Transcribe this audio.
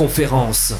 conférence.